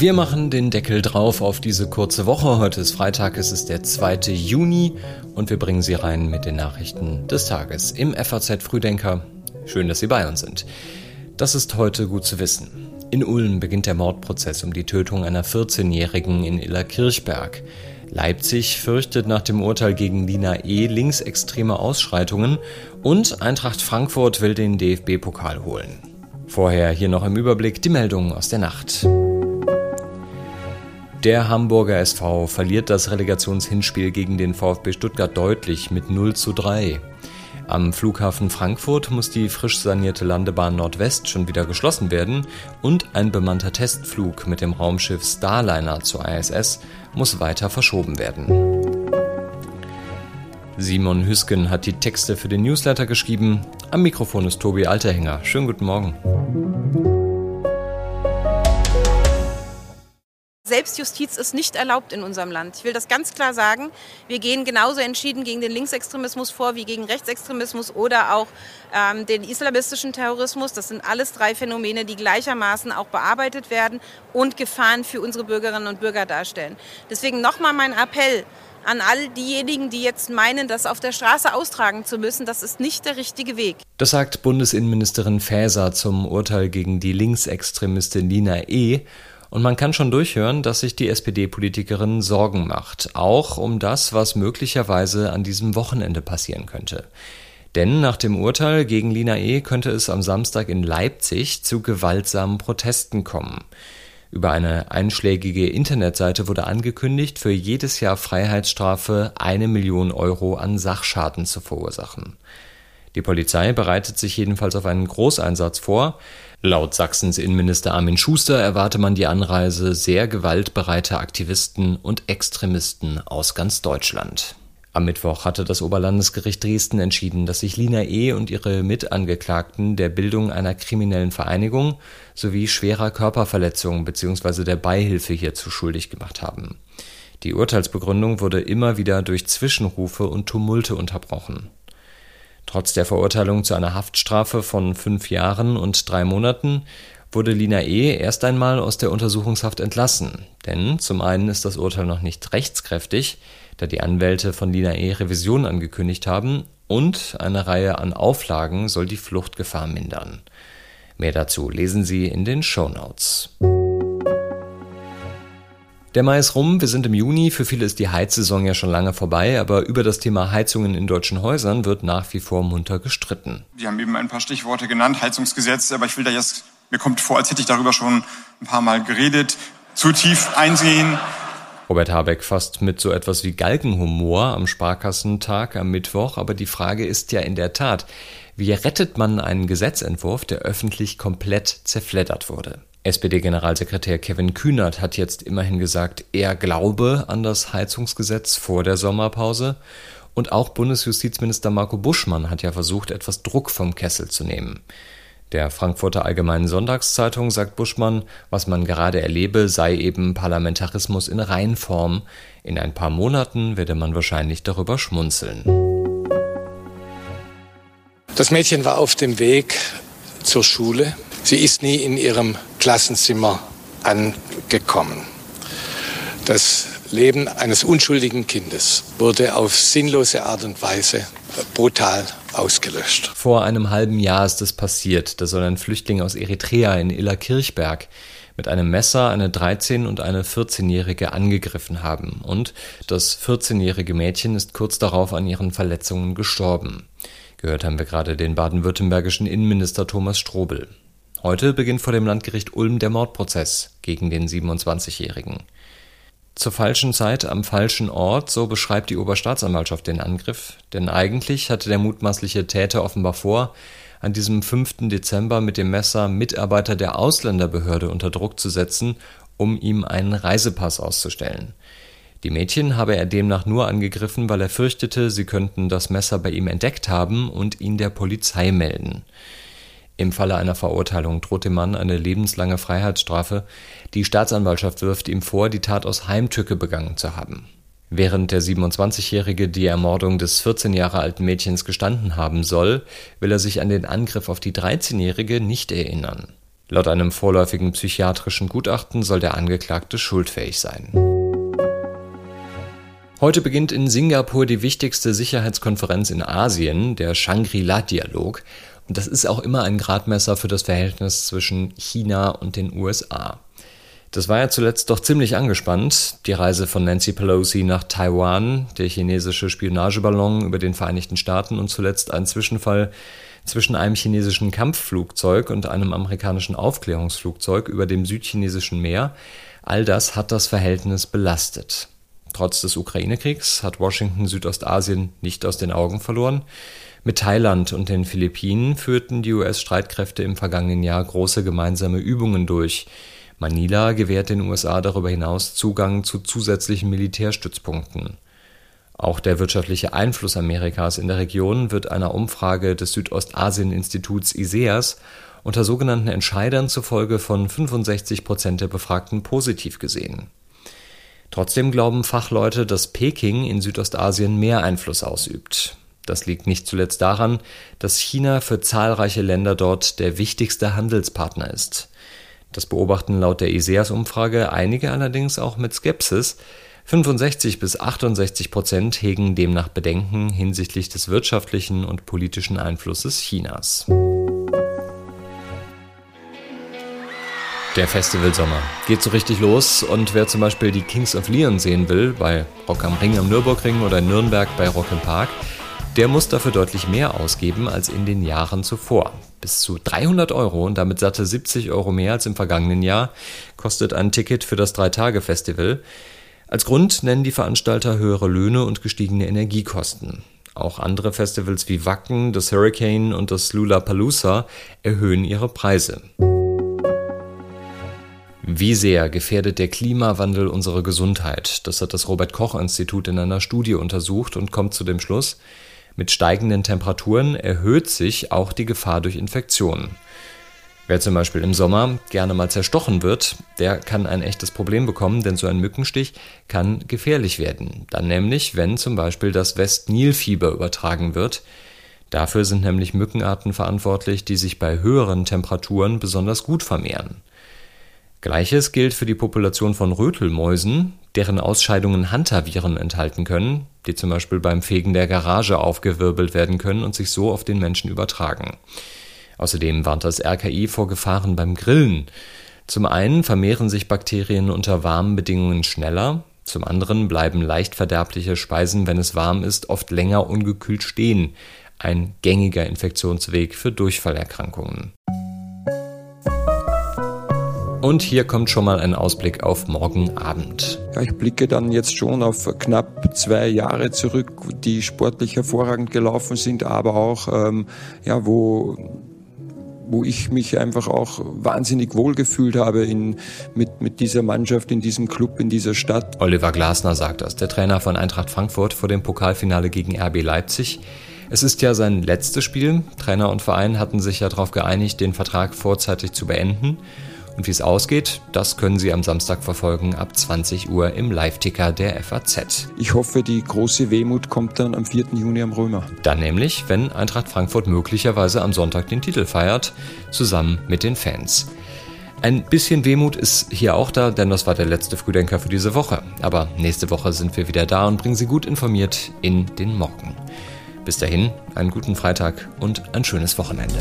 Wir machen den Deckel drauf auf diese kurze Woche. Heute ist Freitag, es ist der 2. Juni und wir bringen Sie rein mit den Nachrichten des Tages im FAZ Frühdenker. Schön, dass Sie bei uns sind. Das ist heute gut zu wissen. In Ulm beginnt der Mordprozess um die Tötung einer 14-Jährigen in Illerkirchberg. Leipzig fürchtet nach dem Urteil gegen Lina E. linksextreme Ausschreitungen und Eintracht Frankfurt will den DFB-Pokal holen. Vorher hier noch im Überblick die Meldungen aus der Nacht. Der Hamburger SV verliert das Relegationshinspiel gegen den VfB Stuttgart deutlich mit 0 zu 3. Am Flughafen Frankfurt muss die frisch sanierte Landebahn Nordwest schon wieder geschlossen werden und ein bemannter Testflug mit dem Raumschiff Starliner zur ISS muss weiter verschoben werden. Simon Hüsken hat die Texte für den Newsletter geschrieben. Am Mikrofon ist Tobi Alterhänger. Schönen guten Morgen. Selbstjustiz ist nicht erlaubt in unserem Land. Ich will das ganz klar sagen. Wir gehen genauso entschieden gegen den Linksextremismus vor wie gegen Rechtsextremismus oder auch ähm, den islamistischen Terrorismus. Das sind alles drei Phänomene, die gleichermaßen auch bearbeitet werden und Gefahren für unsere Bürgerinnen und Bürger darstellen. Deswegen nochmal mein Appell an all diejenigen, die jetzt meinen, das auf der Straße austragen zu müssen, das ist nicht der richtige Weg. Das sagt Bundesinnenministerin Faeser zum Urteil gegen die Linksextremistin Lina E. Und man kann schon durchhören, dass sich die SPD-Politikerin Sorgen macht, auch um das, was möglicherweise an diesem Wochenende passieren könnte. Denn nach dem Urteil gegen Lina E. könnte es am Samstag in Leipzig zu gewaltsamen Protesten kommen. Über eine einschlägige Internetseite wurde angekündigt, für jedes Jahr Freiheitsstrafe eine Million Euro an Sachschaden zu verursachen. Die Polizei bereitet sich jedenfalls auf einen Großeinsatz vor. Laut Sachsens Innenminister Armin Schuster erwarte man die Anreise sehr gewaltbereiter Aktivisten und Extremisten aus ganz Deutschland. Am Mittwoch hatte das Oberlandesgericht Dresden entschieden, dass sich Lina E. und ihre Mitangeklagten der Bildung einer kriminellen Vereinigung sowie schwerer Körperverletzung bzw. der Beihilfe hierzu schuldig gemacht haben. Die Urteilsbegründung wurde immer wieder durch Zwischenrufe und Tumulte unterbrochen. Trotz der Verurteilung zu einer Haftstrafe von fünf Jahren und drei Monaten wurde Lina E. erst einmal aus der Untersuchungshaft entlassen. Denn zum einen ist das Urteil noch nicht rechtskräftig, da die Anwälte von Lina E. Revision angekündigt haben, und eine Reihe an Auflagen soll die Fluchtgefahr mindern. Mehr dazu lesen Sie in den Show Notes. Der Mai ist rum, wir sind im Juni, für viele ist die Heizsaison ja schon lange vorbei, aber über das Thema Heizungen in deutschen Häusern wird nach wie vor munter gestritten. Sie haben eben ein paar Stichworte genannt, Heizungsgesetz, aber ich will da jetzt, mir kommt vor, als hätte ich darüber schon ein paar Mal geredet, zu tief einsehen. Robert Habeck fasst mit so etwas wie Galgenhumor am Sparkassentag am Mittwoch, aber die Frage ist ja in der Tat, wie rettet man einen Gesetzentwurf, der öffentlich komplett zerfleddert wurde? SPD-Generalsekretär Kevin Kühnert hat jetzt immerhin gesagt, er glaube an das Heizungsgesetz vor der Sommerpause. Und auch Bundesjustizminister Marco Buschmann hat ja versucht, etwas Druck vom Kessel zu nehmen. Der Frankfurter Allgemeinen Sonntagszeitung sagt Buschmann, was man gerade erlebe, sei eben Parlamentarismus in Reinform. In ein paar Monaten werde man wahrscheinlich darüber schmunzeln. Das Mädchen war auf dem Weg zur Schule. Sie ist nie in ihrem Klassenzimmer angekommen. Das Leben eines unschuldigen Kindes wurde auf sinnlose Art und Weise brutal ausgelöscht. Vor einem halben Jahr ist es passiert. Da soll ein Flüchtling aus Eritrea in Illerkirchberg mit einem Messer eine 13- und eine 14-Jährige angegriffen haben. Und das 14-jährige Mädchen ist kurz darauf an ihren Verletzungen gestorben. Gehört haben wir gerade den baden-württembergischen Innenminister Thomas Strobel. Heute beginnt vor dem Landgericht Ulm der Mordprozess gegen den 27-Jährigen. Zur falschen Zeit am falschen Ort, so beschreibt die Oberstaatsanwaltschaft den Angriff, denn eigentlich hatte der mutmaßliche Täter offenbar vor, an diesem 5. Dezember mit dem Messer Mitarbeiter der Ausländerbehörde unter Druck zu setzen, um ihm einen Reisepass auszustellen. Die Mädchen habe er demnach nur angegriffen, weil er fürchtete, sie könnten das Messer bei ihm entdeckt haben und ihn der Polizei melden. Im Falle einer Verurteilung droht dem Mann eine lebenslange Freiheitsstrafe. Die Staatsanwaltschaft wirft ihm vor, die Tat aus Heimtücke begangen zu haben. Während der 27-Jährige die Ermordung des 14 Jahre alten Mädchens gestanden haben soll, will er sich an den Angriff auf die 13-Jährige nicht erinnern. Laut einem vorläufigen psychiatrischen Gutachten soll der Angeklagte schuldfähig sein. Heute beginnt in Singapur die wichtigste Sicherheitskonferenz in Asien, der Shangri-La-Dialog. Das ist auch immer ein Gradmesser für das Verhältnis zwischen China und den USA. Das war ja zuletzt doch ziemlich angespannt. Die Reise von Nancy Pelosi nach Taiwan, der chinesische Spionageballon über den Vereinigten Staaten und zuletzt ein Zwischenfall zwischen einem chinesischen Kampfflugzeug und einem amerikanischen Aufklärungsflugzeug über dem südchinesischen Meer, all das hat das Verhältnis belastet. Trotz des Ukraine-Kriegs hat Washington Südostasien nicht aus den Augen verloren. Mit Thailand und den Philippinen führten die US-Streitkräfte im vergangenen Jahr große gemeinsame Übungen durch. Manila gewährt den USA darüber hinaus Zugang zu zusätzlichen Militärstützpunkten. Auch der wirtschaftliche Einfluss Amerikas in der Region wird einer Umfrage des Südostasien-Instituts ISEAS unter sogenannten Entscheidern zufolge von 65 Prozent der Befragten positiv gesehen. Trotzdem glauben Fachleute, dass Peking in Südostasien mehr Einfluss ausübt. Das liegt nicht zuletzt daran, dass China für zahlreiche Länder dort der wichtigste Handelspartner ist. Das beobachten laut der ISEAS-Umfrage einige allerdings auch mit Skepsis, 65 bis 68 Prozent hegen demnach Bedenken hinsichtlich des wirtschaftlichen und politischen Einflusses Chinas. Der Festivalsommer geht so richtig los und wer zum Beispiel die Kings of Leon sehen will, bei Rock am Ring am Nürburgring oder in Nürnberg bei Rock im Park, der muss dafür deutlich mehr ausgeben als in den Jahren zuvor. Bis zu 300 Euro und damit satte 70 Euro mehr als im vergangenen Jahr kostet ein Ticket für das Drei-Tage-Festival. Als Grund nennen die Veranstalter höhere Löhne und gestiegene Energiekosten. Auch andere Festivals wie Wacken, das Hurricane und das Lollapalooza erhöhen ihre Preise. Wie sehr gefährdet der Klimawandel unsere Gesundheit? Das hat das Robert Koch Institut in einer Studie untersucht und kommt zu dem Schluss, mit steigenden Temperaturen erhöht sich auch die Gefahr durch Infektionen. Wer zum Beispiel im Sommer gerne mal zerstochen wird, der kann ein echtes Problem bekommen, denn so ein Mückenstich kann gefährlich werden. Dann nämlich, wenn zum Beispiel das West-Nil-Fieber übertragen wird. Dafür sind nämlich Mückenarten verantwortlich, die sich bei höheren Temperaturen besonders gut vermehren. Gleiches gilt für die Population von Rötelmäusen, deren Ausscheidungen Hantaviren enthalten können, die zum Beispiel beim Fegen der Garage aufgewirbelt werden können und sich so auf den Menschen übertragen. Außerdem warnt das RKI vor Gefahren beim Grillen. Zum einen vermehren sich Bakterien unter warmen Bedingungen schneller, zum anderen bleiben leicht verderbliche Speisen, wenn es warm ist, oft länger ungekühlt stehen. Ein gängiger Infektionsweg für Durchfallerkrankungen. Und hier kommt schon mal ein Ausblick auf morgen Abend. Ja, ich blicke dann jetzt schon auf knapp zwei Jahre zurück, die sportlich hervorragend gelaufen sind, aber auch ähm, ja, wo wo ich mich einfach auch wahnsinnig wohlgefühlt habe in, mit, mit dieser Mannschaft, in diesem Club, in dieser Stadt. Oliver Glasner sagt das, der Trainer von Eintracht Frankfurt vor dem Pokalfinale gegen RB Leipzig. Es ist ja sein letztes Spiel. Trainer und Verein hatten sich ja darauf geeinigt, den Vertrag vorzeitig zu beenden. Und wie es ausgeht, das können Sie am Samstag verfolgen ab 20 Uhr im Live-Ticker der FAZ. Ich hoffe, die große Wehmut kommt dann am 4. Juni am Römer. Dann nämlich, wenn Eintracht Frankfurt möglicherweise am Sonntag den Titel feiert, zusammen mit den Fans. Ein bisschen Wehmut ist hier auch da, denn das war der letzte Frühdenker für diese Woche. Aber nächste Woche sind wir wieder da und bringen Sie gut informiert in den Morgen. Bis dahin, einen guten Freitag und ein schönes Wochenende.